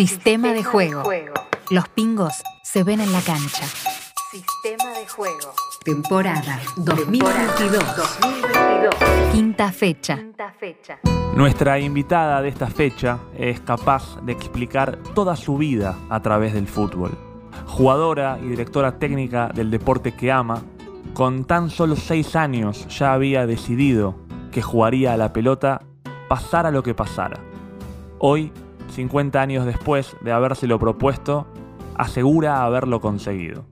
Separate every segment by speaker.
Speaker 1: Sistema de juego. Los pingos se ven en la cancha.
Speaker 2: Sistema de juego.
Speaker 1: Temporada 2022. Quinta fecha.
Speaker 2: Quinta fecha.
Speaker 3: Nuestra invitada de esta fecha es capaz de explicar toda su vida a través del fútbol. Jugadora y directora técnica del deporte que ama, con tan solo seis años ya había decidido que jugaría a la pelota pasara lo que pasara. Hoy, 50 años después de habérselo propuesto, asegura haberlo conseguido.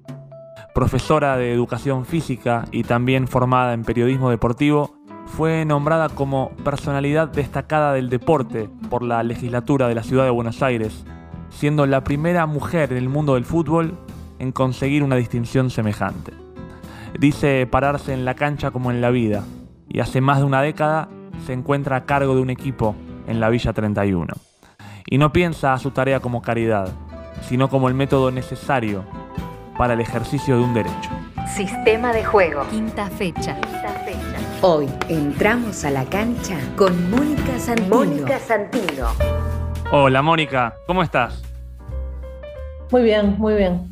Speaker 3: Profesora de educación física y también formada en periodismo deportivo, fue nombrada como personalidad destacada del deporte por la legislatura de la ciudad de Buenos Aires, siendo la primera mujer en el mundo del fútbol en conseguir una distinción semejante. Dice pararse en la cancha como en la vida, y hace más de una década se encuentra a cargo de un equipo en la Villa 31. Y no piensa a su tarea como caridad, sino como el método necesario para el ejercicio de un derecho.
Speaker 2: Sistema de juego.
Speaker 1: Quinta fecha.
Speaker 2: Quinta fecha.
Speaker 4: Hoy entramos a la cancha con Mónica Santino.
Speaker 2: Mónica Santino.
Speaker 3: Hola Mónica, ¿cómo estás?
Speaker 5: Muy bien, muy bien.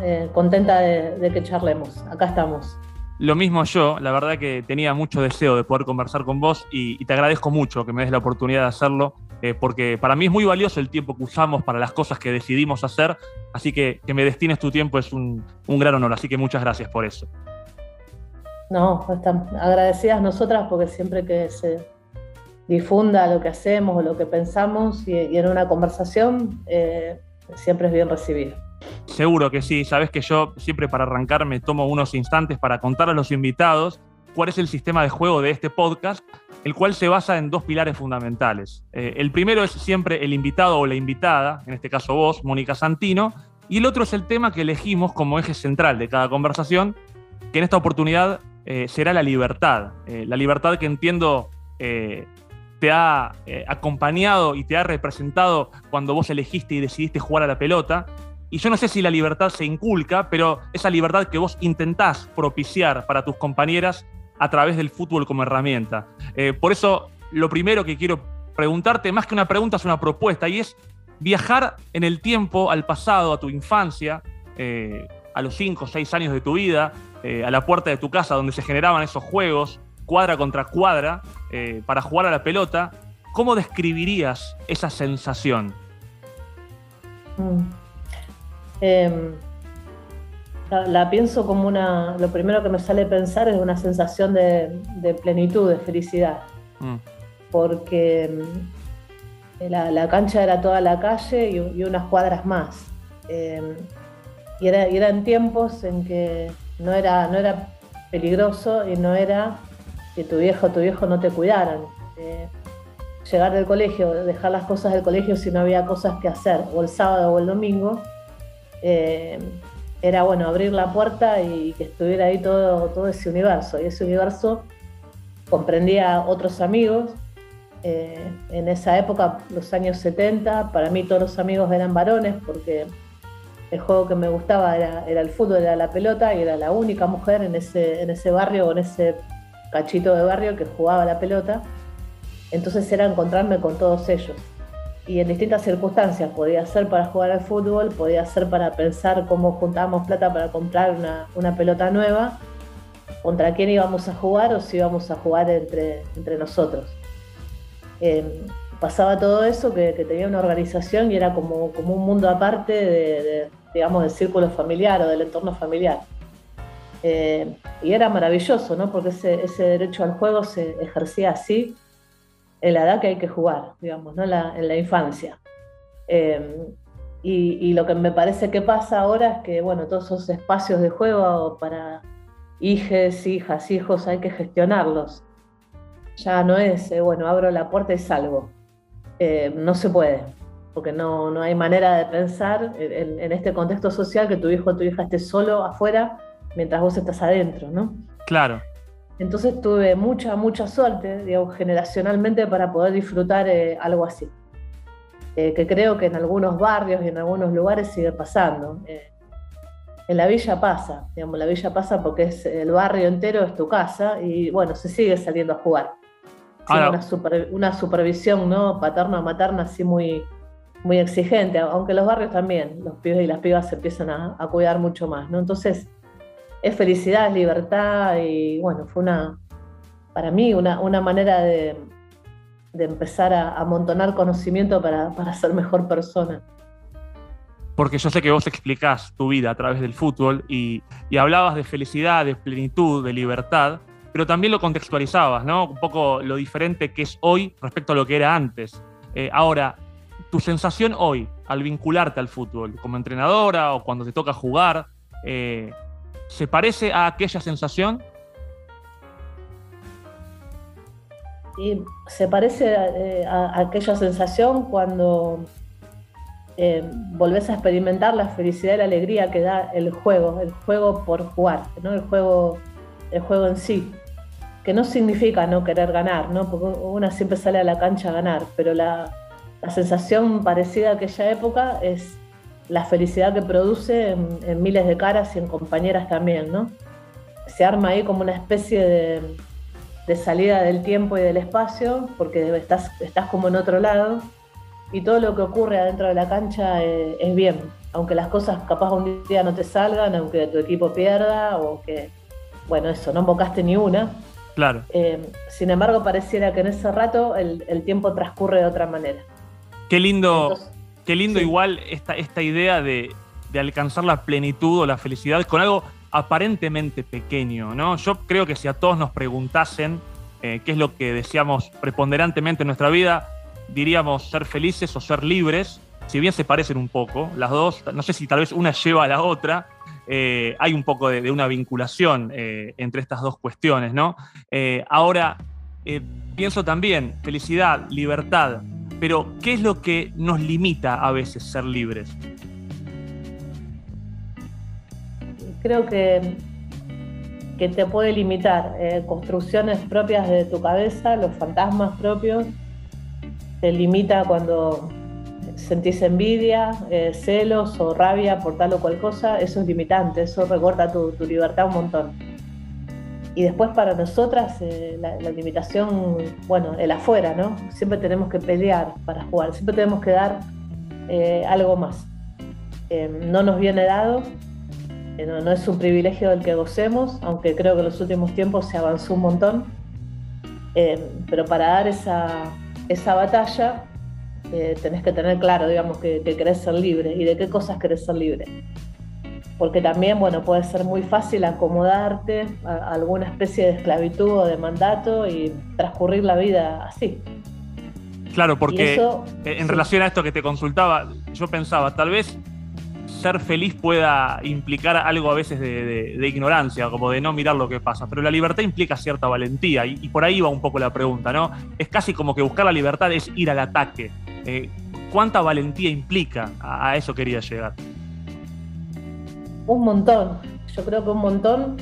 Speaker 5: Eh, contenta de, de que charlemos. Acá estamos.
Speaker 3: Lo mismo yo, la verdad que tenía mucho deseo de poder conversar con vos y, y te agradezco mucho que me des la oportunidad de hacerlo, eh, porque para mí es muy valioso el tiempo que usamos para las cosas que decidimos hacer, así que que me destines tu tiempo es un, un gran honor, así que muchas gracias por eso.
Speaker 5: No, están agradecidas nosotras porque siempre que se difunda lo que hacemos o lo que pensamos y, y en una conversación, eh, siempre es bien recibido.
Speaker 3: Seguro que sí, sabes que yo siempre para arrancar me tomo unos instantes para contar a los invitados cuál es el sistema de juego de este podcast, el cual se basa en dos pilares fundamentales. Eh, el primero es siempre el invitado o la invitada, en este caso vos, Mónica Santino, y el otro es el tema que elegimos como eje central de cada conversación, que en esta oportunidad eh, será la libertad. Eh, la libertad que entiendo eh, te ha eh, acompañado y te ha representado cuando vos elegiste y decidiste jugar a la pelota. Y yo no sé si la libertad se inculca, pero esa libertad que vos intentás propiciar para tus compañeras a través del fútbol como herramienta. Eh, por eso, lo primero que quiero preguntarte, más que una pregunta, es una propuesta, y es viajar en el tiempo, al pasado, a tu infancia, eh, a los 5 o 6 años de tu vida, eh, a la puerta de tu casa donde se generaban esos juegos, cuadra contra cuadra, para jugar a la pelota. ¿Cómo describirías esa sensación?
Speaker 5: Mm. Em, la, la pienso como una. Lo primero que me sale pensar es una sensación de, de plenitud, de felicidad.
Speaker 3: Mm,
Speaker 5: porque mm, la, la cancha era toda la calle y, y unas cuadras más. Eh, y, era, y eran tiempos en que no era, no era peligroso y no era que tu viejo o tu viejo no te cuidaran. Eh, llegar del colegio, dejar las cosas del colegio si no había cosas que hacer, o el sábado o el domingo, eh, era bueno abrir la puerta y que estuviera ahí todo, todo ese universo. Y ese universo comprendía otros amigos. Eh, en esa época, los años 70, para mí todos los amigos eran varones porque el juego que me gustaba era, era el fútbol, era la pelota y era la única mujer en ese, en ese barrio o en ese cachito de barrio que jugaba la pelota. Entonces era encontrarme con todos ellos. Y en distintas circunstancias, podía ser para jugar al fútbol, podía ser para pensar cómo juntábamos plata para comprar una, una pelota nueva, contra quién íbamos a jugar o si íbamos a jugar entre, entre nosotros. Eh, pasaba todo eso que, que, tenía una organización y era como, como un mundo aparte de, de, digamos, del círculo familiar o del entorno familiar. Eh, y era maravilloso, ¿no? Porque ese, ese, derecho al juego se ejercía así en la edad que hay que jugar, digamos, ¿no? En la, infancia. Eh, y, lo que me parece que pasa ahora es que, bueno, todos esos espacios de juego para hijes, hijas, hijos, hay que gestionarlos. Ya no es, eh, bueno, abro la puerta y salgo. Eh, no se puede, porque no, no, hay manera de pensar en, en, este contexto social que tu hijo o tu hija esté solo afuera mientras vos estás adentro, ¿no?
Speaker 3: Claro.
Speaker 5: Entonces tuve mucha, mucha suerte, digamos, generacionalmente para poder disfrutar eh, algo así. Eh, que creo que en algunos barrios y en algunos lugares sigue pasando. Eh, en la villa pasa, digamos, la villa pasa porque es el barrio entero es tu casa y bueno, se sigue saliendo a jugar. Ahora, una, super, una, supervisión, ¿no? Paterna materna, así muy, muy exigente, aunque los barrios también, los pibes y las pibas se empiezan a, cuidar mucho más, ¿no? Entonces, es felicidad, es libertad y bueno, fue una, para mí, una, una manera de, empezar a amontonar conocimiento para, ser mejor persona.
Speaker 3: Porque yo sé que vos explicás tu vida a través del fútbol y, y hablabas de felicidad, de plenitud, de libertad, pero también lo contextualizabas, ¿no? Un poco lo diferente que es hoy respecto a lo que era antes. Eh, ahora, tu sensación hoy al vincularte al fútbol, como entrenadora o cuando te toca jugar, eh, ¿se parece a aquella sensación?
Speaker 5: Y se parece eh, a, aquella sensación cuando volvés a experimentar la felicidad y la alegría que da el juego, el juego por jugar, ¿no? el, juego, el juego en sí que no significa no querer ganar, ¿no? porque una siempre sale a la cancha a ganar, pero la, sensación parecida a aquella época es la felicidad que produce en, miles de caras y en compañeras también. ¿no? Se arma ahí como una especie de, salida del tiempo y del espacio, porque estás, estás como en otro lado, y todo lo que ocurre adentro de la cancha es, es bien, aunque las cosas capaz un día no te salgan, aunque tu equipo pierda, o que, bueno, eso, no invocaste ni una
Speaker 3: Claro.
Speaker 5: Eh, sin embargo, pareciera que en ese rato el, tiempo transcurre de otra manera.
Speaker 3: Qué lindo, qué lindo igual esta, esta idea de, alcanzar la plenitud o la felicidad con algo aparentemente pequeño, ¿no? Yo creo que si a todos nos preguntasen eh, qué es lo que deseamos preponderantemente en nuestra vida, diríamos ser felices o ser libres, si bien se parecen un poco, las dos, no sé si tal vez una lleva a la otra, eh, hay un poco de, una vinculación eh, entre estas dos cuestiones, ¿no? Ahora, pienso también, felicidad, libertad, pero ¿qué es lo que nos limita a veces ser libres?
Speaker 5: Creo que, que te puede limitar construcciones propias de tu cabeza, los fantasmas propios, te limita cuando sentís envidia, eh, celos o rabia por tal o cual cosa, eso es limitante, eso recorta tu, libertad un montón. Y después para nosotras eh, la, limitación, bueno, el afuera, ¿no? Siempre tenemos que pelear para jugar, siempre tenemos que dar eh, algo más. no nos viene dado, no, no, es un privilegio del que gocemos, aunque creo que en los últimos tiempos se avanzó un montón. pero para dar esa, esa batalla eh, tenés que tener claro, digamos, que, querés ser libre y de qué cosas querés ser libre. Porque también, bueno, puede ser muy fácil acomodarte a, alguna especie de esclavitud o de mandato y transcurrir la vida así.
Speaker 3: Claro, porque en relación a esto que te consultaba, yo pensaba, tal vez ser feliz pueda implicar algo a veces de, ignorancia, como de no mirar lo que pasa, pero la libertad implica cierta valentía y, por ahí va un poco la pregunta, ¿no? Es casi como que buscar la libertad es ir al ataque. Eh, ¿Cuánta valentía implica? A, eso quería llegar.
Speaker 5: Un montón, yo creo que un montón,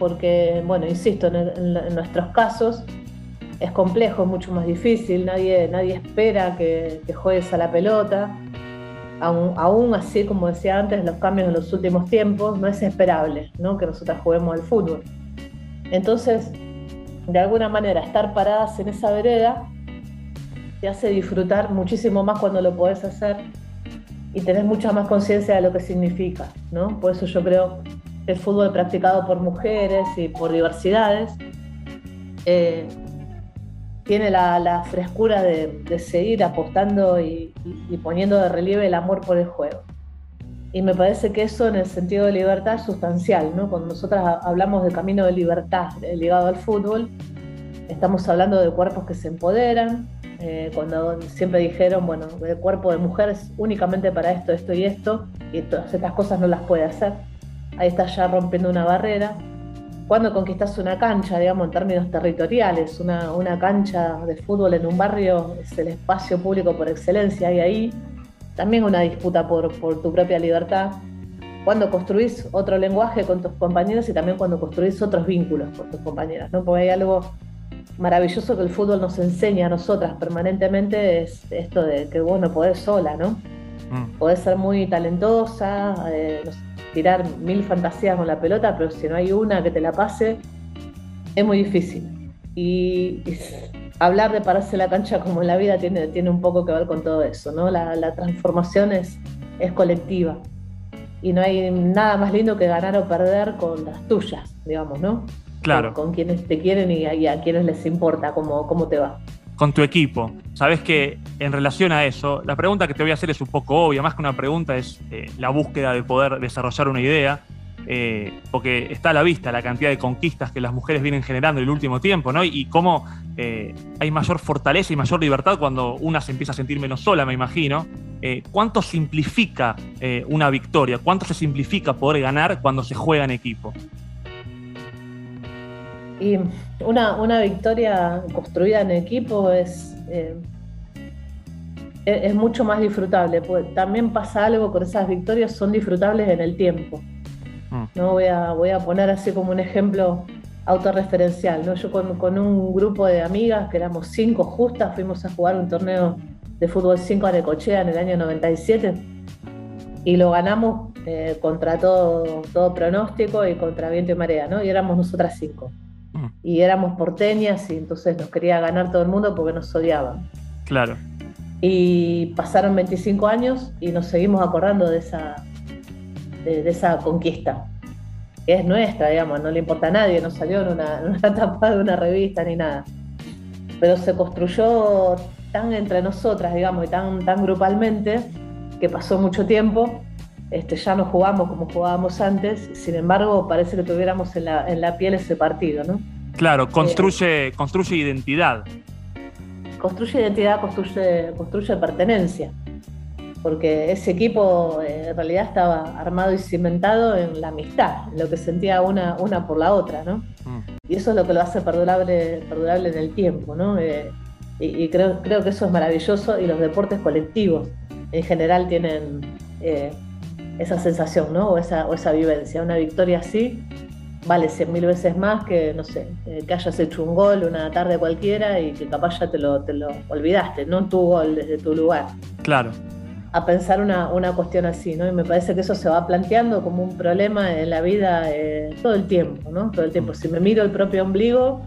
Speaker 5: porque, bueno, insisto, en, nuestros casos es complejo, es mucho más difícil, nadie, nadie espera que, juegues a la pelota aún, así, como decía antes, los cambios en los últimos tiempos, no es esperable ¿no? que nosotras juguemos al fútbol. Entonces, de alguna manera, estar paradas en esa vereda te hace disfrutar muchísimo más cuando lo podés hacer y tenés mucha más conciencia de lo que significa. ¿no? Por eso yo creo que el fútbol practicado por mujeres y por diversidades eh, tiene la, frescura de, seguir apostando y, poniendo de relieve el amor por el juego. Y me parece que eso en el sentido de libertad es sustancial, ¿no? Cuando nosotras hablamos de camino de libertad ligado al fútbol, estamos hablando de cuerpos que se empoderan, eh, cuando siempre dijeron, bueno, el cuerpo de mujer es únicamente para esto, esto y esto, y todas estas cosas no las puede hacer. Ahí está ya rompiendo una barrera cuando conquistas una cancha, digamos, en términos territoriales, una, cancha de fútbol en un barrio es el espacio público por excelencia y ahí también una disputa por, tu propia libertad. Cuando construís otro lenguaje con tus compañeros y también cuando construís otros vínculos con tus compañeras, ¿no? Porque hay algo maravilloso que el fútbol nos enseña a nosotras permanentemente, es esto de que vos no podés sola, ¿no? Mm. Podés ser muy talentosa, eh, tirar mil fantasías con la pelota, pero si no hay una que te la pase, es muy difícil. Y, hablar de pararse la cancha como en la vida tiene, tiene un poco que ver con todo eso, ¿no? La, transformación es, es colectiva y no hay nada más lindo que ganar o perder con las tuyas, digamos, ¿no?
Speaker 3: Claro.
Speaker 5: Con, quienes te quieren y a, quienes les importa cómo, cómo te va.
Speaker 3: Con tu equipo. Sabes que en relación a eso, la pregunta que te voy a hacer es un poco obvia, más que una pregunta es eh, la búsqueda de poder desarrollar una idea. Eh, porque está a la vista la cantidad de conquistas que las mujeres vienen generando en el último tiempo, ¿no? Y, cómo eh, hay mayor fortaleza y mayor libertad cuando una se empieza a sentir menos sola, me imagino. Eh, ¿Cuánto simplifica una victoria? ¿Cuánto se simplifica poder ganar cuando se juega en equipo?
Speaker 5: Y una, una victoria construida en equipo es, es mucho más disfrutable. Pues también pasa algo con esas victorias, son disfrutables en el tiempo. Mm. ¿no? Voy a, voy a poner así como un ejemplo autorreferencial. ¿no? Yo con, un grupo de amigas, que éramos cinco justas, fuimos a jugar un torneo de fútbol 5 a Necochea en el año 97 y lo ganamos eh, contra todo, todo pronóstico y contra viento y marea, ¿no? Y éramos nosotras cinco. Mm. Y éramos porteñas y entonces nos quería ganar todo el mundo porque nos odiaban.
Speaker 3: Claro.
Speaker 5: Y pasaron 25 años y nos seguimos acordando de esa, de, esa conquista, que es nuestra, digamos, no le importa a nadie, no salió en una, en una tapa de una revista ni nada. Pero se construyó tan entre nosotras, digamos, y tan, tan grupalmente, que pasó mucho tiempo. Este, ya no jugamos como jugábamos antes, sin embargo, parece que tuviéramos en la, en la piel ese partido, ¿no?
Speaker 3: Claro, construye, construye identidad.
Speaker 5: Construye identidad, construye, construye pertenencia porque ese equipo eh, en realidad estaba armado y cimentado en la amistad, en lo que sentía una, una por la otra, ¿no? Mm. Y eso es lo que lo hace perdurable, perdurable en el tiempo, ¿no? Eh, y, creo, creo que eso es maravilloso y los deportes colectivos en general tienen eh, esa sensación, ¿no? O esa, o esa vivencia. Una victoria así vale cien mil veces más que, no sé, que hayas hecho un gol una tarde cualquiera y que capaz ya te lo, te lo olvidaste, no tu gol desde tu lugar.
Speaker 3: Claro
Speaker 5: a pensar una, una, cuestión así, ¿no? Y me parece que eso se va planteando como un problema en la vida eh, todo el tiempo, ¿no? Todo el tiempo. Si me miro el propio ombligo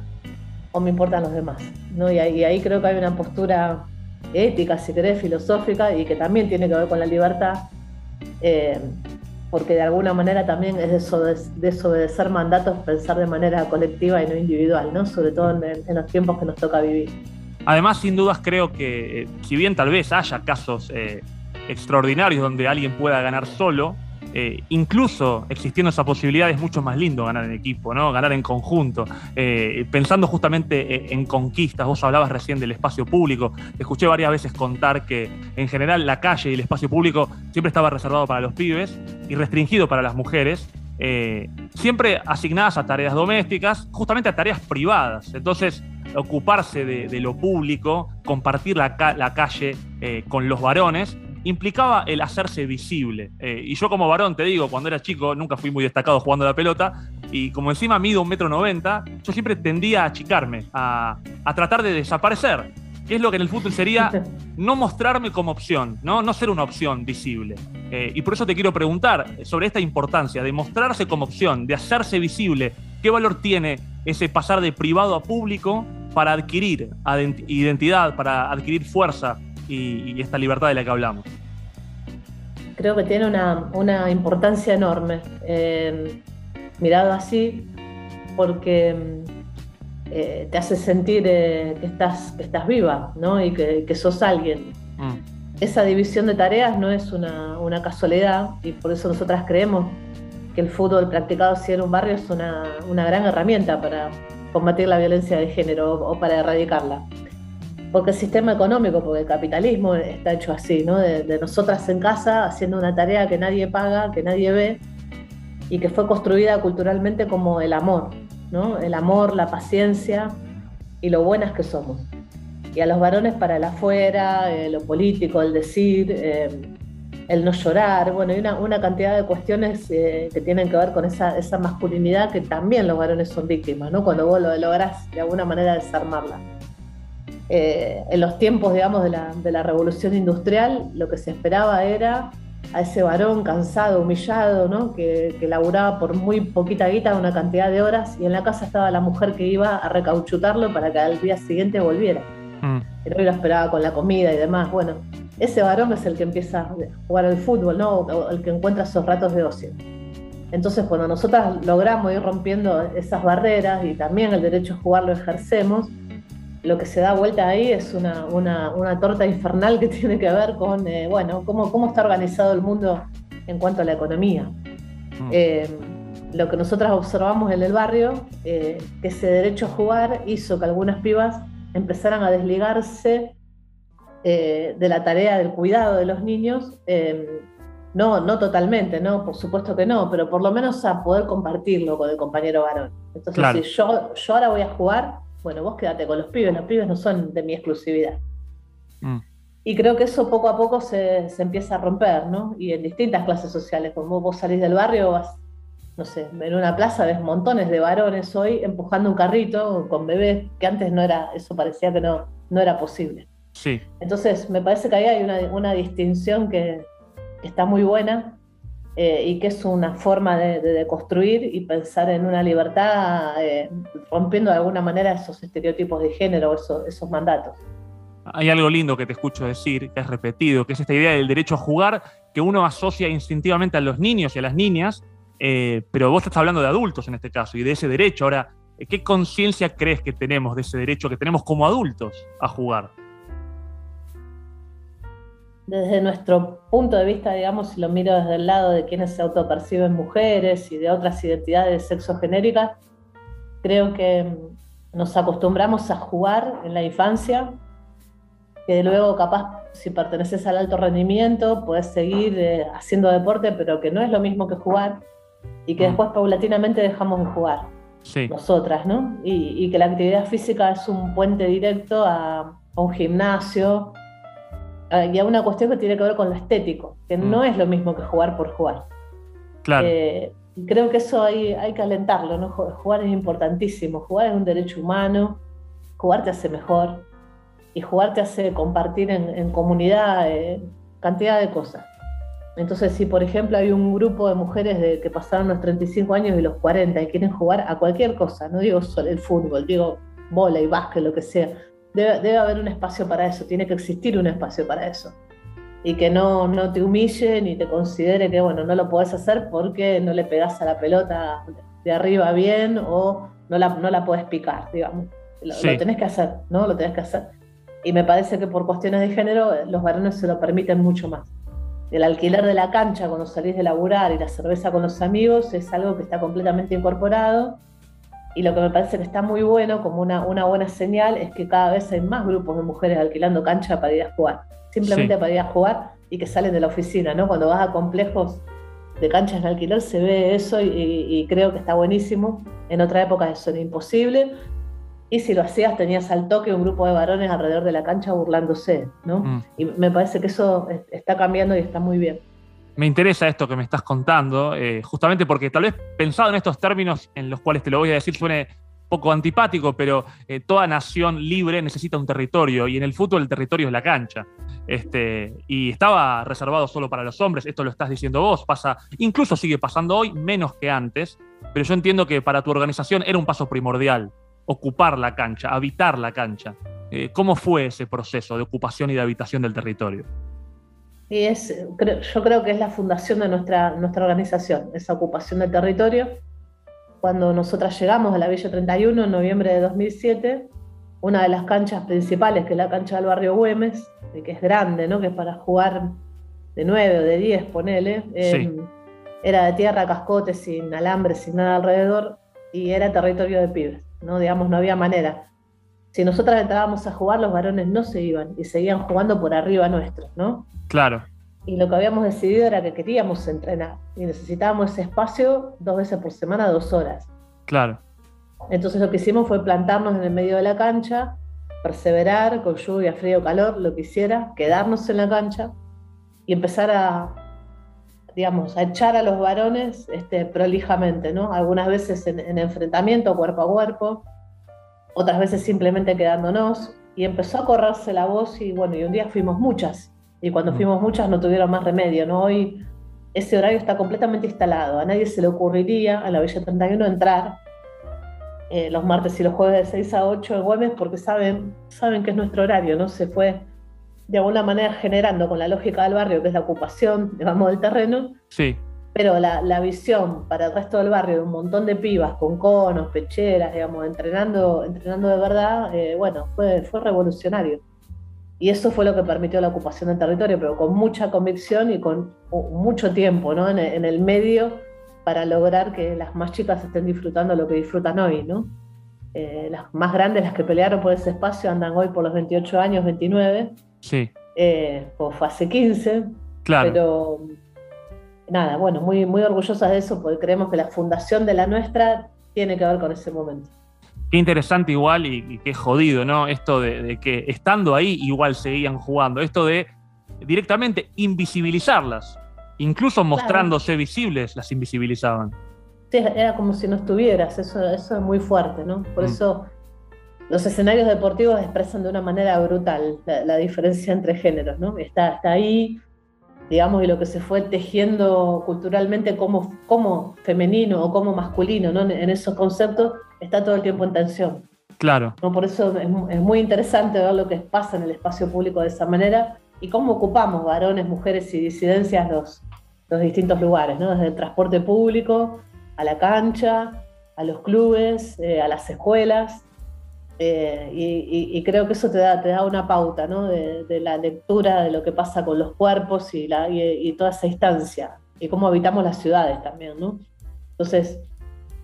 Speaker 5: o me importan los demás, ¿no? Y ahí, ahí creo que hay una postura ética, si querés, filosófica y que también tiene que ver con la libertad, eh, porque de alguna manera también es desobedecer mandatos, pensar de manera colectiva y no individual, ¿no? Sobre todo en, los tiempos que nos toca vivir.
Speaker 3: Además, sin dudas, creo que eh, si bien tal vez haya casos extraordinarios donde alguien pueda ganar solo. Eh, incluso existiendo esa posibilidad es mucho más lindo ganar en equipo, ¿no? ganar en conjunto. Eh, pensando justamente eh, en conquistas, vos hablabas recién del espacio público, escuché varias veces contar que en general la calle y el espacio público siempre estaba reservado para los pibes y restringido para las mujeres. siempre asignadas a tareas domésticas, justamente a tareas privadas. Entonces, ocuparse de, lo público, compartir la, la calle con los varones, implicaba el hacerse visible. Eh, y yo como varón, te digo, cuando era chico, nunca fui muy destacado jugando la pelota, y como encima mido un metro noventa, yo siempre tendía a achicarme, a, tratar de desaparecer, que es lo que en el fútbol sería no mostrarme como opción, no, no ser una opción visible. Eh, y por eso te quiero preguntar sobre esta importancia de mostrarse como opción, de hacerse visible, ¿qué valor tiene ese pasar de privado a público para adquirir identidad, para adquirir fuerza, y, esta libertad de la que hablamos?
Speaker 5: Creo que tiene una, importancia enorme, eh, mirado así, porque eh, te hace sentir eh, que, estás, que estás viva ¿no? y que, sos alguien. Mm. Esa división de tareas no es una, casualidad y por eso nosotras creemos que el fútbol practicado así en un barrio es una, una gran herramienta para combatir la violencia de género o para erradicarla porque el sistema económico, porque el capitalismo está hecho así, ¿no? De, nosotras en casa haciendo una tarea que nadie paga, que nadie ve, y que fue construida culturalmente como el amor, ¿no? El amor, la paciencia y lo buenas que somos. Y a los varones para el afuera, eh, lo político, el decir, eh, el no llorar, bueno, hay una, cantidad de cuestiones eh, que tienen que ver con esa, esa masculinidad que también los varones son víctimas, ¿no? Cuando vos lo lográs de alguna manera desarmarla. Eh, en los tiempos, digamos, de la, revolución industrial, lo que se esperaba era a ese varón cansado, humillado, ¿no? que, que laburaba por muy poquita guita una cantidad de horas y en la casa estaba la mujer que iba a recauchutarlo para que al día siguiente volviera. Mm. Que no lo esperaba con la comida y demás. Bueno, ese varón es el que empieza a jugar al fútbol, ¿no? el que encuentra esos ratos de ocio. Entonces, cuando nosotras logramos ir rompiendo esas barreras y también el derecho a jugar lo ejercemos, lo que se da vuelta ahí es una, una, torta infernal que tiene que ver con, eh, bueno, cómo, cómo está organizado el mundo en cuanto a la economía. Mm. Eh, lo que nosotras observamos en el barrio, eh, que ese derecho a jugar hizo que algunas pibas empezaran a desligarse de la tarea del cuidado de los niños, no, no totalmente, no, por supuesto que no, pero por lo menos a poder compartirlo con el compañero varón. Entonces, si yo, yo ahora voy a jugar, bueno, vos quédate con los pibes, los pibes no son de mi exclusividad. Mm. Y creo que eso poco a poco se, empieza a romper, ¿no? Y en distintas clases sociales, como vos salís del barrio, vas, no sé, en una plaza ves montones de varones hoy empujando un carrito con bebés, que antes no era, eso parecía que no, no era posible.
Speaker 3: Sí.
Speaker 5: Entonces, me parece que ahí hay una, una distinción que, que está muy buena eh, y que es una forma de, construir y pensar en una libertad eh, rompiendo de alguna manera esos estereotipos de género, esos, esos mandatos.
Speaker 3: Hay algo lindo que te escucho decir, que has repetido, que es esta idea del derecho a jugar que uno asocia instintivamente a los niños y a las niñas, eh, pero vos estás hablando de adultos en este caso y de ese derecho. Ahora, ¿qué conciencia crees que tenemos de ese derecho que tenemos como adultos a jugar?
Speaker 5: Desde nuestro punto de vista, digamos, si lo miro desde el lado de quienes se autoperciben mujeres y de otras identidades sexogenéricas, creo que nos acostumbramos a jugar en la infancia, que luego capaz si perteneces al alto rendimiento puedes seguir eh, haciendo deporte, pero que no es lo mismo que jugar y que mm. después paulatinamente dejamos de jugar. Nosotras, ¿no? Y, que la actividad física es un puente directo a, a un gimnasio, Ah, y a una cuestión que tiene que ver con lo estético, que no mm. es lo mismo que jugar por jugar.
Speaker 3: Claro.
Speaker 5: Eh, creo que eso hay, hay que alentarlo, ¿no? Jugar es importantísimo, jugar es un derecho humano, jugar te hace mejor y jugar te hace compartir en, comunidad eh, cantidad de cosas. Entonces, si por ejemplo hay un grupo de mujeres de, que pasaron los 35 años y los 40 y quieren jugar a cualquier cosa, no digo solo el fútbol, digo bola y básquet, lo que sea, debe, haber un espacio para eso, tiene que existir un espacio para eso. Y que no, no te humille ni te considere que, bueno, no lo podés hacer porque no le pegás a la pelota de arriba bien o no la, no la podés picar, digamos. Lo, tenés que hacer, ¿no? Lo tenés que hacer. Y me parece que por cuestiones de género los varones se lo permiten mucho más. El alquiler de la cancha cuando salís de laburar y la cerveza con los amigos es algo que está completamente incorporado y lo que me parece que está muy bueno, como una, una buena señal, es que cada vez hay más grupos de mujeres alquilando cancha para ir a jugar. Simplemente para ir a jugar y que salen de la oficina, ¿no? Cuando vas a complejos de canchas de alquiler se ve eso y, creo que está buenísimo. En otra época eso era imposible. Y si lo hacías, tenías al toque un grupo de varones alrededor de la cancha burlándose, ¿no? Mm. Y me parece que eso está cambiando y está muy bien
Speaker 3: me interesa esto que me estás contando, eh, justamente porque tal vez pensado en estos términos en los cuales te lo voy a decir suene poco antipático, pero eh, toda nación libre necesita un territorio y en el fútbol el territorio es la cancha. Este, y estaba reservado solo para los hombres, esto lo estás diciendo vos, pasa, incluso sigue pasando hoy, menos que antes, pero yo entiendo que para tu organización era un paso primordial, ocupar la cancha, habitar la cancha. Eh, ¿Cómo fue ese proceso de ocupación y de habitación del territorio?
Speaker 5: Y es, yo creo que es la fundación de nuestra, nuestra organización, esa ocupación del territorio. Cuando nosotras llegamos a la Villa 31 en noviembre de 2007, una de las canchas principales, que es la cancha del barrio Güemes, que es grande, ¿no? que es para jugar de 9 o de 10, ponele, em, era de tierra, cascote, sin alambre, sin nada alrededor, y era territorio de pibes, ¿no? digamos, no había manera. Si nosotras entrábamos a jugar, los varones no se iban y seguían jugando por arriba nuestro, ¿no?
Speaker 3: Claro.
Speaker 5: Y lo que habíamos decidido era que queríamos entrenar y necesitábamos ese espacio dos veces por semana, dos horas.
Speaker 3: Claro.
Speaker 5: Entonces lo que hicimos fue plantarnos en el medio de la cancha, perseverar con lluvia, frío, calor, lo que hiciera, quedarnos en la cancha y empezar a, digamos, a echar a los varones este, prolijamente, ¿no? Algunas veces en, en enfrentamiento cuerpo a cuerpo, otras veces simplemente quedándonos, y empezó a correrse la voz y bueno, y un día fuimos muchas, Y cuando
Speaker 3: Mm.
Speaker 5: fuimos muchas no tuvieron más remedio, ¿no? Hoy ese horario está completamente instalado. A nadie se le ocurriría a la Villa 31 entrar eh, los martes y los jueves de 6 a 8 en Güemes porque saben, saben que es nuestro horario, ¿no? Se fue de alguna manera generando con la lógica del barrio, que es la ocupación, digamos, del terreno,
Speaker 3: Sí,
Speaker 5: pero la, la visión para el resto del barrio de un montón de pibas con conos, pecheras, digamos, entrenando, entrenando de verdad, eh, bueno, fue, fue revolucionario. Y eso fue lo que permitió la ocupación del territorio, pero con mucha convicción y con mucho tiempo ¿no? en, el, en el medio para lograr que las más chicas estén disfrutando lo que disfrutan hoy. ¿no? Eh, las más grandes, las que pelearon por ese espacio, andan hoy por los 28 años, 29,
Speaker 3: sí,
Speaker 5: eh, pues fue hace 15,
Speaker 3: claro.
Speaker 5: pero nada, bueno, muy, muy orgullosas de eso porque creemos que la fundación de la nuestra tiene que ver con ese momento.
Speaker 3: Qué interesante igual y, y qué jodido, ¿no? Esto de, de que estando ahí igual seguían jugando. Esto de directamente invisibilizarlas. Incluso mostrándose visibles, las invisibilizaban.
Speaker 5: Sí, era como si no estuvieras, eso, eso es muy fuerte, ¿no? Por
Speaker 3: Mm.
Speaker 5: eso los escenarios deportivos expresan de una manera brutal la, la diferencia entre géneros, ¿no? Está, está ahí, digamos, y lo que se fue tejiendo culturalmente como, como femenino o como masculino, ¿no? En, esos conceptos está todo el tiempo en tensión.
Speaker 3: Claro,
Speaker 5: ¿no? Por eso es, es muy interesante ver lo que pasa en el espacio público de esa manera y cómo ocupamos varones, mujeres y disidencias los, los distintos lugares, ¿no? desde el transporte público a la cancha, a los clubes, eh, a las escuelas. Eh, y, y- y creo que eso te da, te da una pauta ¿no? de, de la lectura de lo que pasa con los cuerpos y, la, y, toda esa instancia, y cómo habitamos las ciudades también. ¿no? Entonces,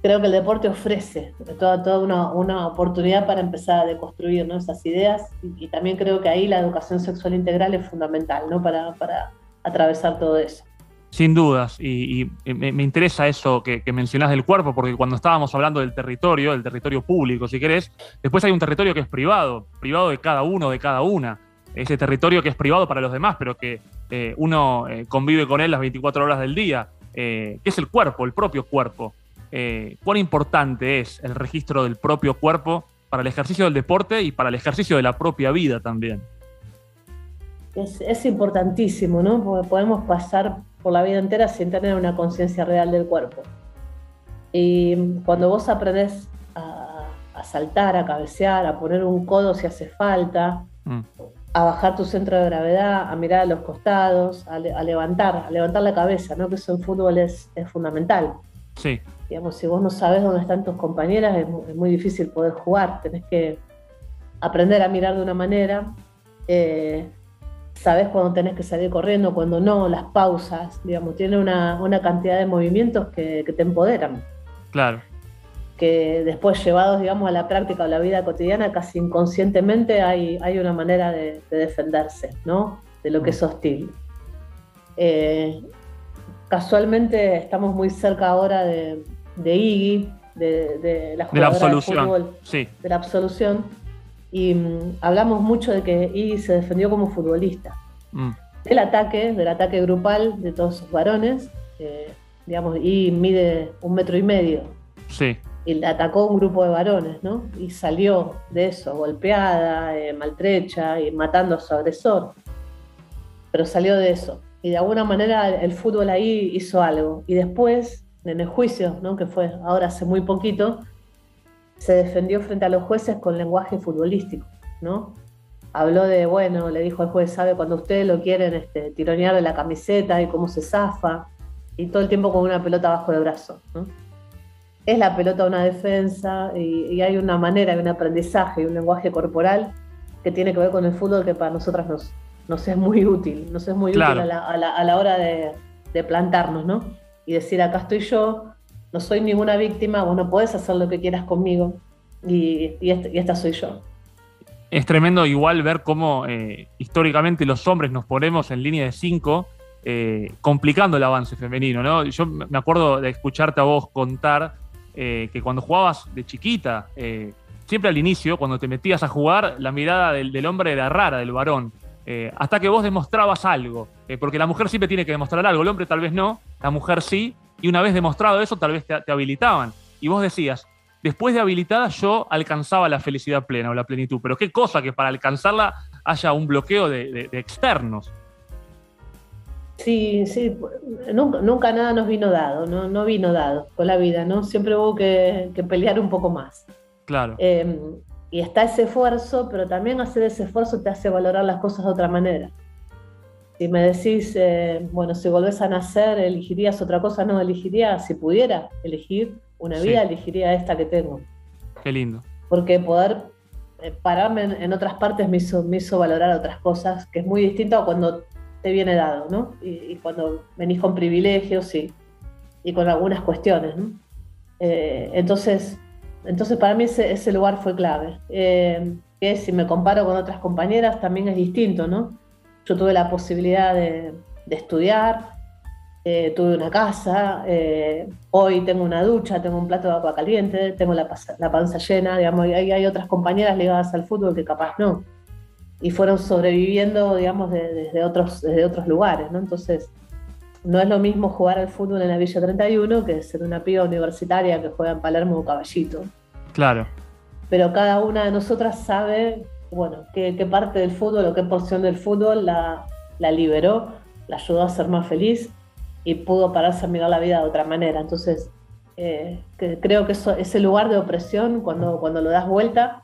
Speaker 5: creo que el deporte ofrece toda, toda una, una oportunidad para empezar a deconstruir ¿no? esas ideas y también creo que ahí la educación sexual integral es fundamental ¿no? para, para atravesar todo eso.
Speaker 3: Sin dudas. Y, y me, me interesa eso que, que mencionás del cuerpo, porque cuando estábamos hablando del territorio, del territorio público, si querés, después hay un territorio que es privado, privado de cada uno, de cada una. Ese territorio que es privado para los demás, pero que eh, uno eh, convive con él las 24 horas del día, eh, que es el cuerpo, el propio cuerpo. Eh, ¿Cuán importante es el registro del propio cuerpo para el ejercicio del deporte y para el ejercicio de la propia vida también?
Speaker 5: Es, es importantísimo, ¿no? Porque podemos pasar por la vida entera sin tener una conciencia real del cuerpo. Y cuando vos aprendés a, a saltar, a cabecear, a poner un codo si hace falta,
Speaker 3: Mm,
Speaker 5: a bajar tu centro de gravedad, a mirar a los costados, a, le- a levantar, a levantar la cabeza, ¿no? Que eso en fútbol es, es fundamental.
Speaker 3: sí,
Speaker 5: Digamos, si vos no sabes dónde están tus compañeras, es muy difícil poder jugar. Tenés que aprender a mirar de una manera. Eh, sabes cuándo tenés que salir corriendo, cuándo no, las pausas. Digamos, tiene una, una cantidad de movimientos que, que te empoderan.
Speaker 3: claro.
Speaker 5: Que después llevados, digamos, a la práctica o la vida cotidiana, casi inconscientemente hay, hay una manera de, de defenderse, ¿no? De lo que es hostil. Eh, casualmente estamos muy cerca ahora de, de Iggy, de, de la
Speaker 3: De la absolución.
Speaker 5: fútbol,
Speaker 3: Sí,
Speaker 5: de la absolución, y mm, hablamos mucho de que Iggy se defendió como futbolista.
Speaker 3: mm,
Speaker 5: Del ataque, del ataque grupal de todos sus varones, eh, digamos, y mide un metro y medio,
Speaker 3: sí,
Speaker 5: y le atacó un grupo de varones, ¿no? Y salió de eso, golpeada, eh, maltrecha y matando a su agresor. Pero salió de eso. Y de alguna manera el fútbol ahí hizo algo. Y después, en el juicio, ¿no? que fue ahora hace muy poquito, se defendió frente a los jueces con lenguaje futbolístico, ¿no? Habló de, bueno, le dijo al juez, sabe cuando ustedes lo quieren este, tironear de la camiseta y cómo se zafa, y todo el tiempo con una pelota bajo el brazo, ¿no? es la pelota una defensa y, y, hay una manera, hay un aprendizaje y un lenguaje corporal que tiene que ver con el fútbol que para nosotras nos, nos es muy útil, nos es muy
Speaker 3: Claro.
Speaker 5: útil a la, a la- a la hora de, de plantarnos, ¿no? Y decir, acá estoy yo, no soy ninguna víctima, vos no podés hacer lo que quieras conmigo y, este- esta soy yo.
Speaker 3: es tremendo igual ver cómo eh, históricamente los hombres nos ponemos en línea de cinco, eh, complicando el avance femenino, ¿no? Yo me acuerdo de escucharte a vos contar eh, que cuando jugabas de chiquita, siempre al inicio, cuando te metías a jugar, la mirada del, hombre era rara, del varón. hasta que vos demostrabas algo, porque la mujer siempre tiene que demostrar algo, el hombre tal vez no, la mujer sí, y una vez demostrado eso, tal vez te, te habilitaban. Y vos decías, después de habilitada yo alcanzaba la felicidad plena o la plenitud, pero qué cosa que para alcanzarla haya un bloqueo de, de- de externos.
Speaker 5: sí, sí, nunca, nunca, nada nos vino dado, no, no vino dado con la vida, ¿no? Siempre hubo que, pelear un poco más.
Speaker 3: Claro.
Speaker 5: Em, y está ese esfuerzo, pero también hacer ese esfuerzo te hace valorar las cosas de otra manera. Si me decís, eh, bueno, si volvés a nacer, ¿elegirías otra cosa? No, elegiría, si pudiera elegir una vida, elegiría esta que tengo.
Speaker 3: Qué lindo.
Speaker 5: Porque poder eh, pararme en, otras partes me hizo, me hizo valorar otras cosas, que es muy distinto a cuando te viene dado, ¿no? Y, cuando venís con privilegios y, y con algunas cuestiones, ¿no? Eh, entonces, entonces para mí ese, lugar fue clave. Eh, que si me comparo con otras compañeras también es distinto, ¿no? Yo tuve la posibilidad de, estudiar, eh, tuve una casa, hoy tengo una ducha, tengo un plato de agua caliente, tengo la, panza llena, digamos, y hay, hay otras compañeras ligadas al fútbol que capaz no y fueron sobreviviendo, digamos, desde, otros, desde otros lugares, ¿no? Entonces, no es lo mismo jugar al fútbol en la Villa 31 que ser una piba universitaria que juega en Palermo o Caballito.
Speaker 3: Claro.
Speaker 5: Pero cada una de nosotras sabe, bueno, qué, parte del fútbol o qué porción del fútbol la, la liberó, la ayudó a ser más feliz y pudo pararse a mirar la vida de otra manera. Entonces, eh, creo que eso, ese lugar de opresión, cuando, cuando lo das vuelta,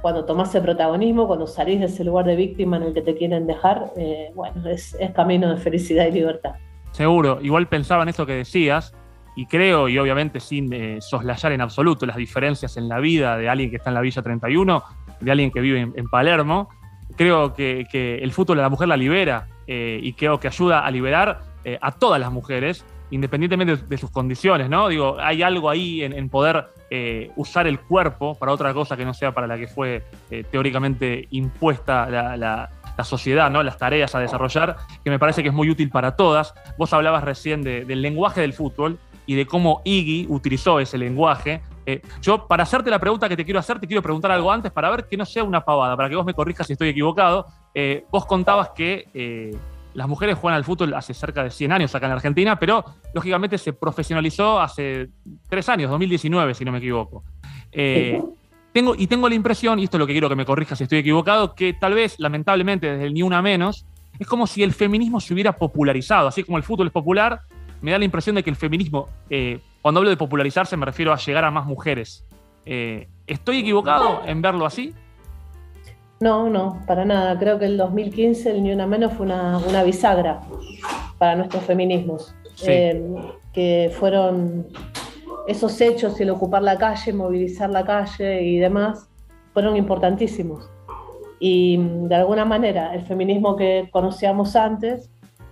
Speaker 5: cuando tomás el protagonismo, cuando salís de ese lugar de víctima en el que te quieren dejar, eh, bueno, es, camino de felicidad y libertad.
Speaker 3: Seguro, igual pensaba en esto que decías, y creo, y obviamente sin eh, soslayar en absoluto las diferencias en la vida de alguien que está en la Villa 31, de alguien que vive en, Palermo, creo que, el fútbol de la mujer la libera eh, y creo que ayuda a liberar a todas las mujeres independientemente de, sus condiciones, ¿no? Digo, hay algo ahí en, poder eh, usar el cuerpo para otra cosa que no sea para la que fue eh, teóricamente impuesta la, sociedad, ¿no? Las tareas a desarrollar, que me parece que es muy útil para todas. Vos hablabas recién del lenguaje del fútbol y de cómo Iggy utilizó ese lenguaje. Eh, yo, para hacerte la pregunta que te quiero hacer, te quiero preguntar algo antes para ver que no sea una pavada, para que vos me corrijas si estoy equivocado. vos contabas que las mujeres juegan al fútbol hace cerca de 100 años acá en Argentina, pero lógicamente se profesionalizó hace tres años, 2019, si no me equivoco. Eh, tengo, y tengo la impresión, y esto es lo que quiero que me corrija si estoy equivocado, que tal vez, lamentablemente, desde el Ni Una Menos, es como si el feminismo se hubiera popularizado. Así como el fútbol es popular, me da la impresión de que el feminismo, eh, cuando hablo de popularizarse, me refiero a llegar a más mujeres. Eh, ¿Estoy equivocado en verlo así?
Speaker 5: No, no, para nada. Creo que el 2015 el Ni Una Menos fue una, bisagra para nuestros feminismos. Eh, que fueron esos hechos, el ocupar la calle, movilizar la calle y demás, fueron importantísimos. Y de alguna manera, el feminismo que conocíamos antes,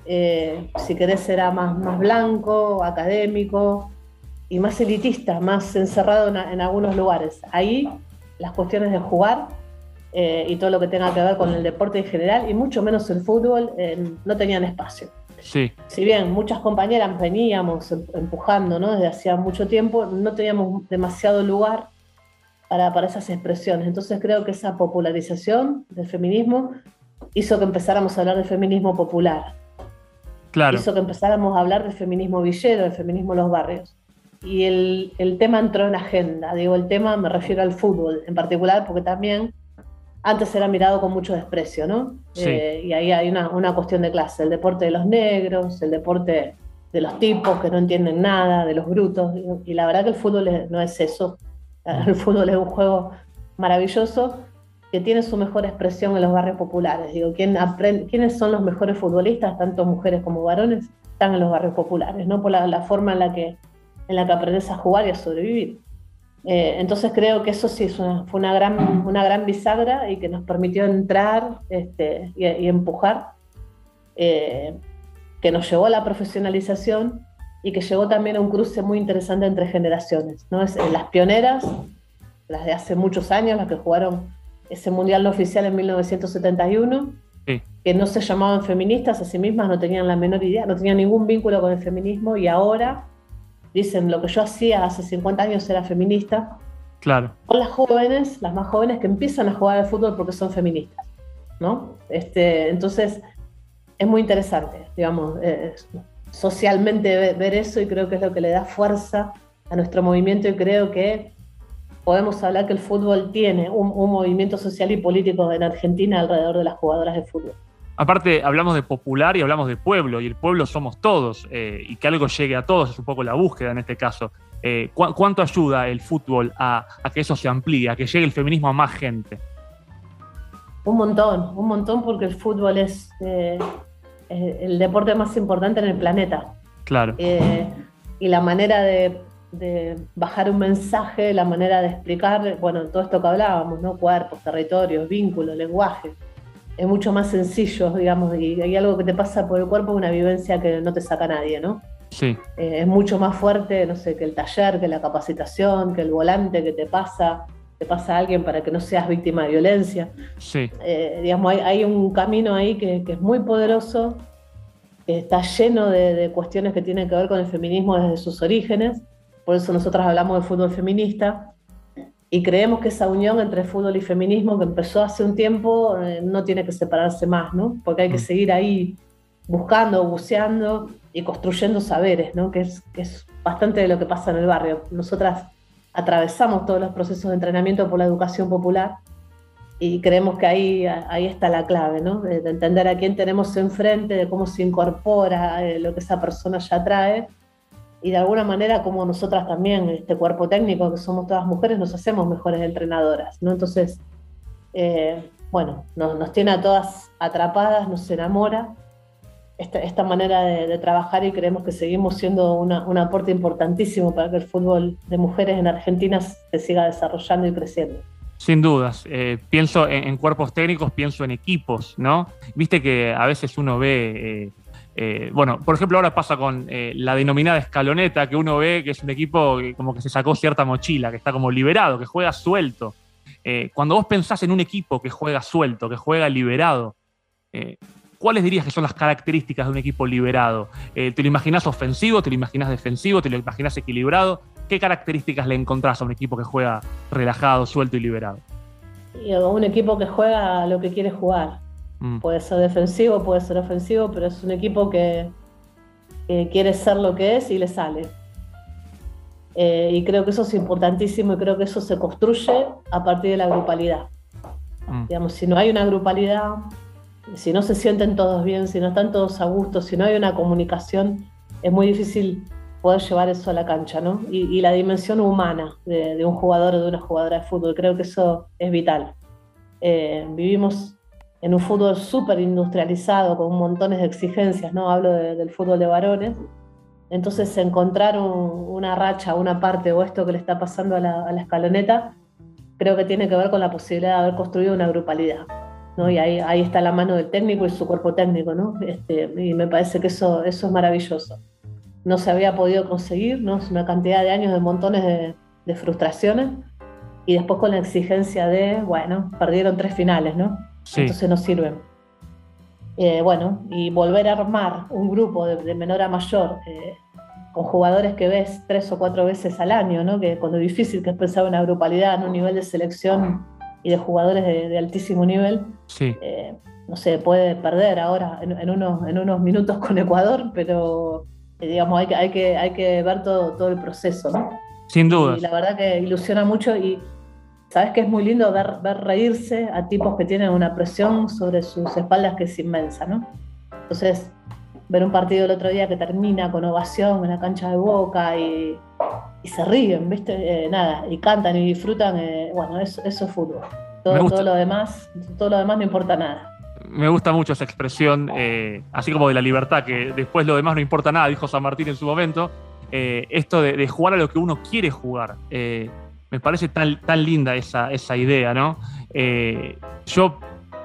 Speaker 5: eh, si querés, era más, más blanco, académico y más elitista, más encerrado en algunos lugares. Ahí las cuestiones de jugar eh, y todo lo que tenga que ver con el deporte en general, y mucho menos el fútbol, eh, no tenían espacio.
Speaker 3: Sí.
Speaker 5: Si bien muchas compañeras veníamos em, empujando ¿no? desde hacía mucho tiempo, no teníamos demasiado lugar para, para esas expresiones. Entonces creo que esa popularización del feminismo hizo que empezáramos a hablar de feminismo popular.
Speaker 3: Claro.
Speaker 5: Hizo que empezáramos a hablar del feminismo villero, del feminismo en los barrios. Y el, el tema entró en agenda. Digo, el tema me refiero al fútbol en particular, porque también antes era mirado con mucho desprecio, ¿no? Eh, y ahí hay una, una, cuestión de clase, el deporte de los negros, el deporte de los tipos que no entienden nada, de los brutos, y, la verdad que el fútbol no es eso, el fútbol es un juego maravilloso que tiene su mejor expresión en los barrios populares. Digo, ¿quién aprende, ¿quiénes son los mejores futbolistas, tanto mujeres como varones? Están en los barrios populares, ¿no? Por la, la forma en la, que, en la que aprendes a jugar y a sobrevivir. Eh, entonces creo que eso sí fue una gran, una gran bisagra y que nos permitió entrar este, y, empujar, eh, que nos llevó a la profesionalización y que llegó también a un cruce muy interesante entre generaciones. ¿no? Es, las pioneras, las de hace muchos años, las que jugaron ese mundial no oficial en 1971, que no se llamaban feministas a sí mismas, no tenían la menor idea, no tenían ningún vínculo con el feminismo y ahora dicen lo que yo hacía hace 50 años era feminista.
Speaker 3: Claro.
Speaker 5: Con las jóvenes, las más jóvenes que empiezan a jugar al fútbol porque son feministas, ¿no? Este, entonces, es muy interesante, digamos, eh, socialmente ver eso y creo que es lo que le da fuerza a nuestro movimiento y creo que podemos hablar que el fútbol tiene un, movimiento social y político en Argentina alrededor de las jugadoras de fútbol.
Speaker 3: Aparte, hablamos de popular y hablamos de pueblo, y el pueblo somos todos, eh, y que algo llegue a todos es un poco la búsqueda en este caso. Eh, ¿Cuánto ayuda el fútbol a, que eso se amplíe, a que llegue el feminismo a más gente?
Speaker 5: Un montón, un montón porque el fútbol es eh, el deporte más importante en el planeta.
Speaker 3: Claro.
Speaker 5: y la manera de, bajar un mensaje, la manera de explicar, bueno, todo esto que hablábamos, ¿no? Cuerpos, territorios, vínculos, lenguaje es mucho más sencillo, digamos, y hay algo que te pasa por el cuerpo, una vivencia que no te saca nadie, ¿no?
Speaker 3: Sí.
Speaker 5: Eh, es mucho más fuerte, no sé, que el taller, que la capacitación, que el volante que te pasa, te pasa a alguien para que no seas víctima de violencia.
Speaker 3: Sí.
Speaker 5: Eh, digamos, hay, un camino ahí que, es muy poderoso, que está lleno de, de cuestiones que tienen que ver con el feminismo desde sus orígenes, por eso nosotros hablamos de fútbol feminista, y creemos que esa unión entre fútbol y feminismo que empezó hace un tiempo eh, no tiene que separarse más, ¿no? Porque hay que mm. seguir ahí buscando, buceando y construyendo saberes, ¿no? Que es, que es bastante de lo que pasa en el barrio. Nosotras atravesamos todos los procesos de entrenamiento por la educación popular y creemos que ahí, ahí está la clave, ¿no? De, entender a quién tenemos enfrente, de cómo se incorpora eh, lo que esa persona ya trae y de alguna manera como nosotras también, este cuerpo técnico, que somos todas mujeres, nos hacemos mejores entrenadoras, ¿no? Entonces, eh, bueno, nos, tiene a todas atrapadas, nos enamora esta, esta manera de, trabajar y creemos que seguimos siendo un aporte importantísimo para que el fútbol de mujeres en Argentina se siga desarrollando y creciendo.
Speaker 3: Sin dudas. Eh, pienso en, cuerpos técnicos, pienso en equipos, ¿no? Viste que a veces uno ve... Eh, eh, bueno, por ejemplo, ahora pasa con eh, la denominada escaloneta, que uno ve que es un equipo que como que se sacó cierta mochila, que está como liberado, que juega suelto. Eh, cuando vos pensás en un equipo que juega suelto, que juega liberado, ¿cuáles dirías que son las características de un equipo liberado? ¿Te lo imaginas ofensivo? ¿Te lo imaginas defensivo? ¿Te lo imaginas equilibrado? ¿Qué características le encontrás a un equipo que juega relajado, suelto y liberado?
Speaker 5: un equipo que juega lo que quiere jugar. Mm. Puede ser defensivo, puede ser ofensivo, pero es un equipo que, quiere ser lo que es y le sale. Eh, y creo que eso es importantísimo y creo que eso se construye a partir de la grupalidad. Mm. Digamos, si no hay una grupalidad, si no se sienten todos bien, si no están todos a gusto, si no hay una comunicación, es muy difícil poder llevar eso a la cancha, ¿no? Y, la dimensión humana de, un jugador o de una jugadora de fútbol, creo que eso es vital. Eh, vivimos en un fútbol súper industrializado, con montones de exigencias, ¿no? Hablo del fútbol de varones. Entonces, encontrar una racha, una parte o esto que le está pasando a la, escaloneta, creo que tiene que ver con la posibilidad de haber construido una grupalidad. ¿no? Y ahí, está la mano del técnico y su cuerpo técnico, ¿no? Este, y me parece que eso, es maravilloso. No se había podido conseguir, ¿no? Es una cantidad de años de montones de frustraciones y después con la exigencia de, bueno, perdieron tres finales, ¿no? entonces no sirven. Eh, bueno, y volver a armar un grupo de, menor a mayor eh, con jugadores que ves tres o cuatro veces al año, ¿no? que cuando es difícil que es pensar una grupalidad, en un nivel de selección y de jugadores de, altísimo nivel, eh, no se puede perder ahora en, unos, en unos minutos con Ecuador, pero digamos, hay que, hay que, hay que ver todo, todo el proceso. ¿no?
Speaker 3: Sin duda.
Speaker 5: Y la verdad que ilusiona mucho y Sabes que es muy lindo ver, ver reírse a tipos que tienen una presión sobre sus espaldas que es inmensa, ¿no? Entonces, ver un partido el otro día que termina con ovación en la cancha de Boca y, se ríen, ¿viste? Eh, nada, y cantan y disfrutan, eh, bueno, eso, eso, es fútbol. Todo, todo, lo demás, todo lo demás no importa nada.
Speaker 3: Me gusta mucho esa expresión, eh, así como de la libertad, que después lo demás no importa nada, dijo San Martín en su momento. Esto de, jugar a lo que uno quiere jugar. Me parece tan, tan linda esa, esa idea, ¿no? Eh, yo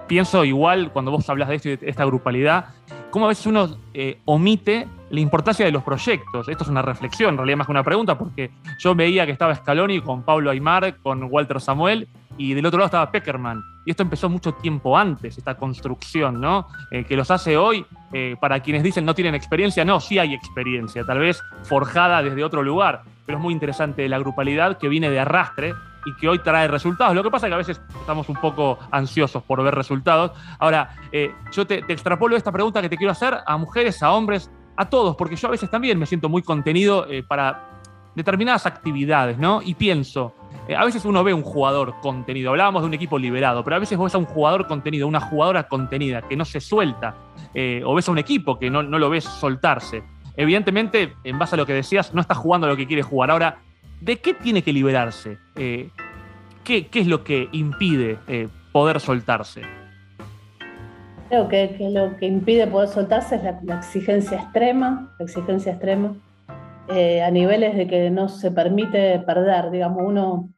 Speaker 3: pienso igual cuando vos hablas de esto y de esta grupalidad, cómo a veces uno eh, omite la importancia de los proyectos. Esto es una reflexión, en realidad más que una pregunta, porque yo veía que estaba Scaloni con Pablo Aymar, con Walter Samuel, y del otro lado estaba Peckerman. Y esto empezó mucho tiempo antes, esta construcción, ¿no? Eh, que los hace hoy, para quienes dicen no tienen experiencia, no, sí hay experiencia, tal vez forjada desde otro lugar, pero es muy interesante la grupalidad que viene de arrastre y que hoy trae resultados. Lo que pasa es que a veces estamos un poco ansiosos por ver resultados. Ahora, eh, yo te, extrapolo esta pregunta que te quiero hacer a mujeres, a hombres, a todos, porque yo a veces también me siento muy contenido eh, para determinadas actividades, ¿no? Y pienso, eh, a veces uno ve un jugador contenido, hablábamos de un equipo liberado, pero a veces ves a un jugador contenido, una jugadora contenida que no se suelta, eh, o ves a un equipo que no, lo ves soltarse. Evidentemente, en base a lo que decías, no está jugando lo que quiere jugar. Ahora, ¿de qué tiene que liberarse? Eh, ¿qué, es lo que impide poder soltarse?
Speaker 5: Creo que, lo que impide poder soltarse es la, exigencia extrema, la exigencia extrema, a niveles de que no se permite perder. Digamos, uno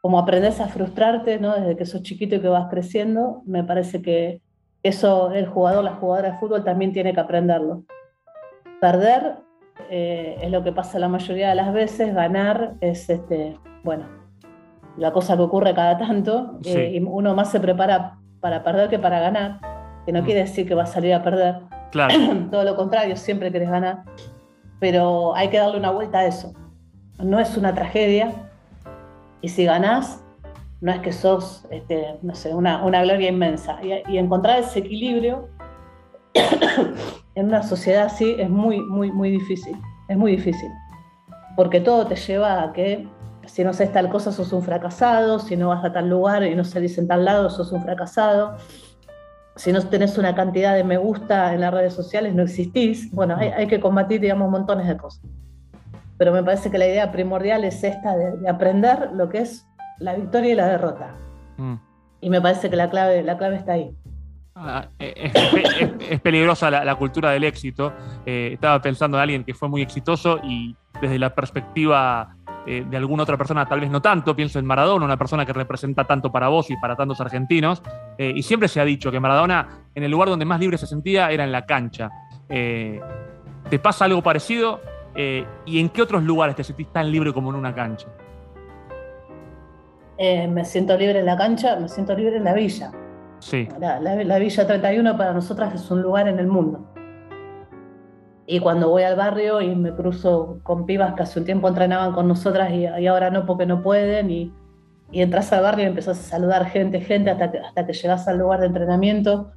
Speaker 5: como aprendes a frustrarte, ¿no? Desde que sos chiquito y que vas creciendo, me parece que eso el jugador, la jugadora de fútbol también tiene que aprenderlo. Perder eh, es lo que pasa la mayoría de las veces, ganar es, este, bueno, la cosa que ocurre cada tanto, eh, y uno más se prepara para perder que para ganar, que no mm. quiere decir que va a salir a perder.
Speaker 3: Claro.
Speaker 5: Todo lo contrario, siempre querés ganar, pero hay que darle una vuelta a eso. No es una tragedia, y si ganás, no es que sos, este, no sé, una, gloria inmensa. Y, encontrar ese equilibrio en una sociedad así es muy, muy, muy difícil. Es muy difícil. Porque todo te lleva a que si no haces tal cosa sos un fracasado, si no vas a tal lugar y no salís en tal lado sos un fracasado, si no tenés una cantidad de me gusta en las redes sociales no existís. Bueno, hay, hay que combatir, digamos, montones de cosas pero me parece que la idea primordial es esta de, aprender lo que es la victoria y la derrota. Mm. Y me parece que la clave, la clave está ahí.
Speaker 3: Ah, eh, es, peligrosa la, cultura del éxito. Eh, estaba pensando en alguien que fue muy exitoso y desde la perspectiva eh, de alguna otra persona, tal vez no tanto, pienso en Maradona, una persona que representa tanto para vos y para tantos argentinos. y siempre se ha dicho que Maradona, en el lugar donde más libre se sentía, era en la cancha. ¿Te pasa algo parecido? Eh, ¿Y en qué otros lugares te sentís tan libre como en una cancha?
Speaker 5: Eh, me siento libre en la cancha, me siento libre en la villa.
Speaker 3: Sí.
Speaker 5: La, Villa 31 para nosotras es un lugar en el mundo. Y cuando voy al barrio y me cruzo con pibas que hace un tiempo entrenaban con nosotras y, ahora no porque no pueden, y, entras al barrio y empezás a saludar gente, gente, hasta que, hasta que llegas al lugar de entrenamiento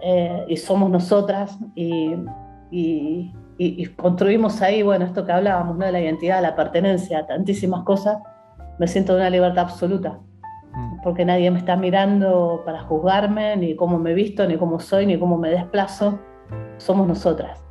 Speaker 5: eh, y somos nosotras y, y, construimos ahí, bueno, esto que hablábamos, ¿no? de la identidad, la pertenencia, tantísimas cosas, me siento de una libertad absoluta. Mm. Porque nadie me está mirando para juzgarme, ni cómo me visto, ni cómo soy, ni cómo me desplazo. Somos nosotras.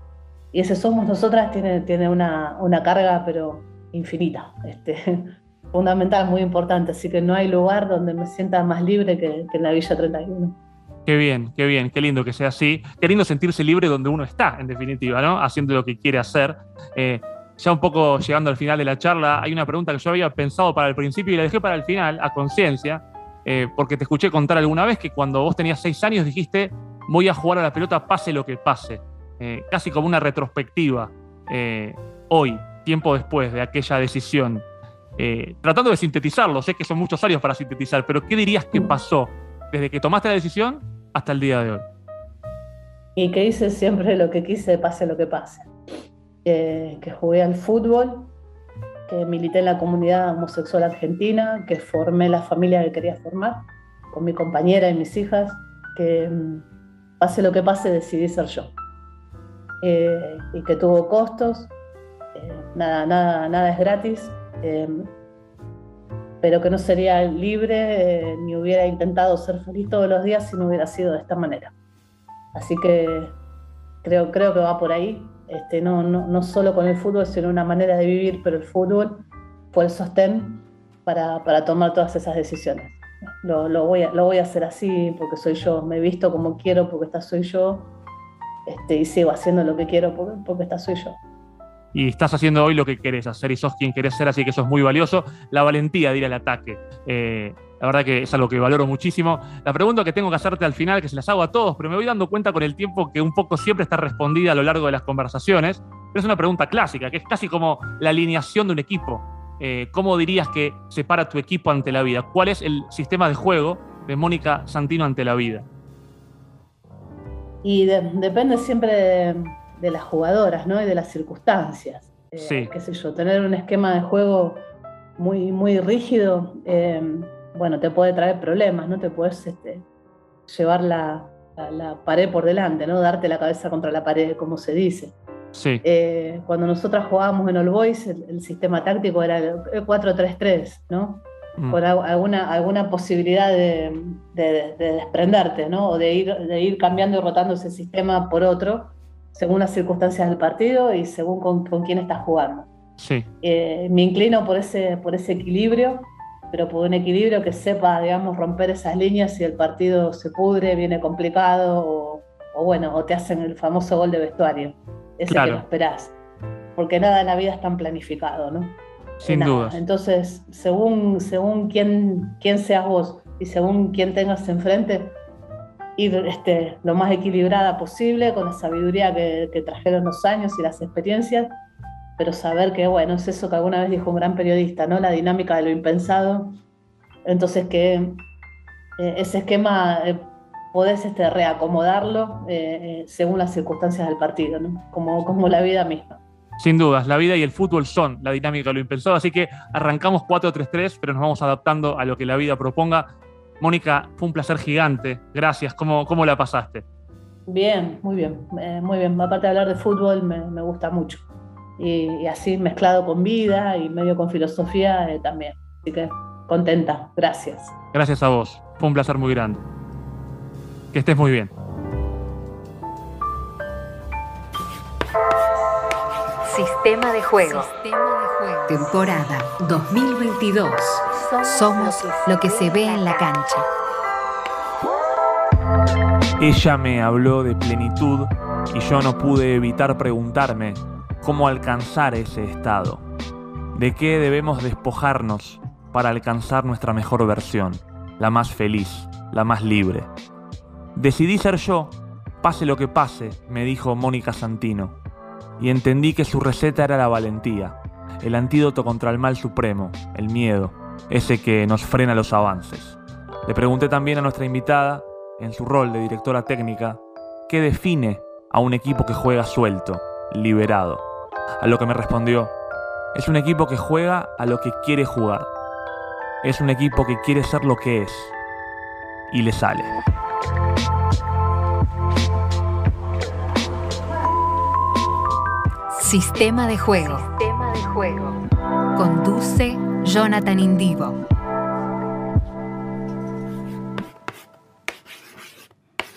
Speaker 5: Y ese somos nosotras tiene, tiene una, una carga, pero infinita, este, fundamental, muy importante. Así que no hay lugar donde me sienta más libre que, que en la Villa 31.
Speaker 3: Qué bien, qué bien, qué lindo que sea así. Qué lindo sentirse libre donde uno está, en definitiva, ¿no? Haciendo lo que quiere hacer. Eh, ya un poco llegando al final de la charla, hay una pregunta que yo había pensado para el principio y la dejé para el final, a conciencia, eh, porque te escuché contar alguna vez que cuando vos tenías seis años dijiste, voy a jugar a la pelota pase lo que pase. Eh, casi como una retrospectiva. hoy, tiempo después de aquella decisión. tratando de sintetizarlo, sé que son muchos años para sintetizar, pero ¿qué dirías que pasó desde que tomaste la decisión hasta el día de hoy.
Speaker 5: Y que hice siempre lo que quise, pase lo que pase. que jugué al fútbol, que milité en la comunidad homosexual argentina, que formé la familia que quería formar, con mi compañera y mis hijas, que mm, pase lo que pase decidí ser yo. Eh, y que tuvo costos, eh, nada, nada, nada es gratis. Pero que no sería libre eh, ni hubiera intentado ser feliz todos los días si no hubiera sido de esta manera. Así que creo, creo que va por ahí, este, no, no, no solo con el fútbol, sino una manera de vivir, pero el fútbol fue el sostén para, para tomar todas esas decisiones. Lo, lo, voy a, lo voy a hacer así porque soy yo, me he visto como quiero porque esta soy yo este, y sigo haciendo lo que quiero porque, porque esta soy yo
Speaker 3: y estás haciendo hoy lo que querés hacer y sos quien querés ser, así que eso es muy valioso. La valentía de ir al ataque. Eh, la verdad que es algo que valoro muchísimo. La pregunta que tengo que hacerte al final, que se las hago a todos, pero me voy dando cuenta con el tiempo que un poco siempre está respondida a lo largo de las conversaciones, pero es una pregunta clásica, que es casi como la alineación de un equipo. Eh, ¿Cómo dirías que separa tu equipo ante la vida? ¿Cuál es el sistema de juego de Mónica Santino ante la vida?
Speaker 5: Y depende siempre de de las jugadoras, ¿no? Y de las circunstancias. Eh,
Speaker 3: sí.
Speaker 5: Qué sé yo, tener un esquema de juego muy, muy rígido, eh, bueno, te puede traer problemas, ¿no? Te puedes este, llevar la, pared por delante, ¿no? Darte la cabeza contra la pared, como se dice.
Speaker 6: Sí.
Speaker 5: Eh, cuando nosotras jugábamos en All Boys, el, sistema táctico era el 4-3-3, ¿no? Mm. Por alguna, alguna posibilidad de, desprenderte, ¿no? O de ir, de ir cambiando y rotando ese sistema por otro, según las circunstancias del partido y según con, con quién estás jugando.
Speaker 6: Sí.
Speaker 5: Eh, me inclino por ese, por ese equilibrio, pero por un equilibrio que sepa, digamos, romper esas líneas si el partido se pudre, viene complicado o, o bueno, o te hacen el famoso gol de vestuario ese que no esperás. Porque nada en la vida es tan planificado, ¿no?
Speaker 6: Sin duda.
Speaker 5: Entonces, según, según quién, quién seas vos y según quién tengas enfrente, ir este, lo más equilibrada posible, con la sabiduría que, que, trajeron los años y las experiencias, pero saber que, bueno, es eso que alguna vez dijo un gran periodista, ¿no? La dinámica de lo impensado. Entonces, que eh, ese esquema eh, podés este, reacomodarlo eh, eh, según las circunstancias del partido, como, como la vida misma.
Speaker 6: Sin dudas, la vida y el fútbol son la dinámica de lo impensado, así que arrancamos 4-3-3, pero nos vamos adaptando a lo que la vida proponga. Mónica, fue un placer gigante, gracias, ¿cómo, cómo la pasaste?
Speaker 5: Bien, muy bien, eh, muy bien. Aparte de hablar de fútbol, me, gusta mucho. Y, así mezclado con vida y medio con filosofía también. Así que contenta, gracias.
Speaker 6: Gracias a vos, fue un placer muy grande. Que estés muy bien.
Speaker 1: Sistema de juego.
Speaker 4: Temporada 2022. Somos lo que se ve en la cancha.
Speaker 6: Ella me habló de plenitud y yo no pude evitar preguntarme cómo alcanzar ese estado. ¿De qué debemos despojarnos para alcanzar nuestra mejor versión? La más feliz, la más libre. Decidí ser yo, pase lo que pase, me dijo Mónica Santino, y entendí que su receta era la valentía, el antídoto contra el mal supremo, el miedo, ese que nos frena los avances. Le pregunté también a nuestra invitada, en su rol de directora técnica, qué define a un equipo que juega suelto, liberado. A lo que me respondió, es un equipo que juega a lo que quiere jugar. Es un equipo que quiere ser lo que es. Y le sale.
Speaker 7: Sistema de juego.
Speaker 1: Sistema de juego.
Speaker 7: Conduce Jonathan Indivo.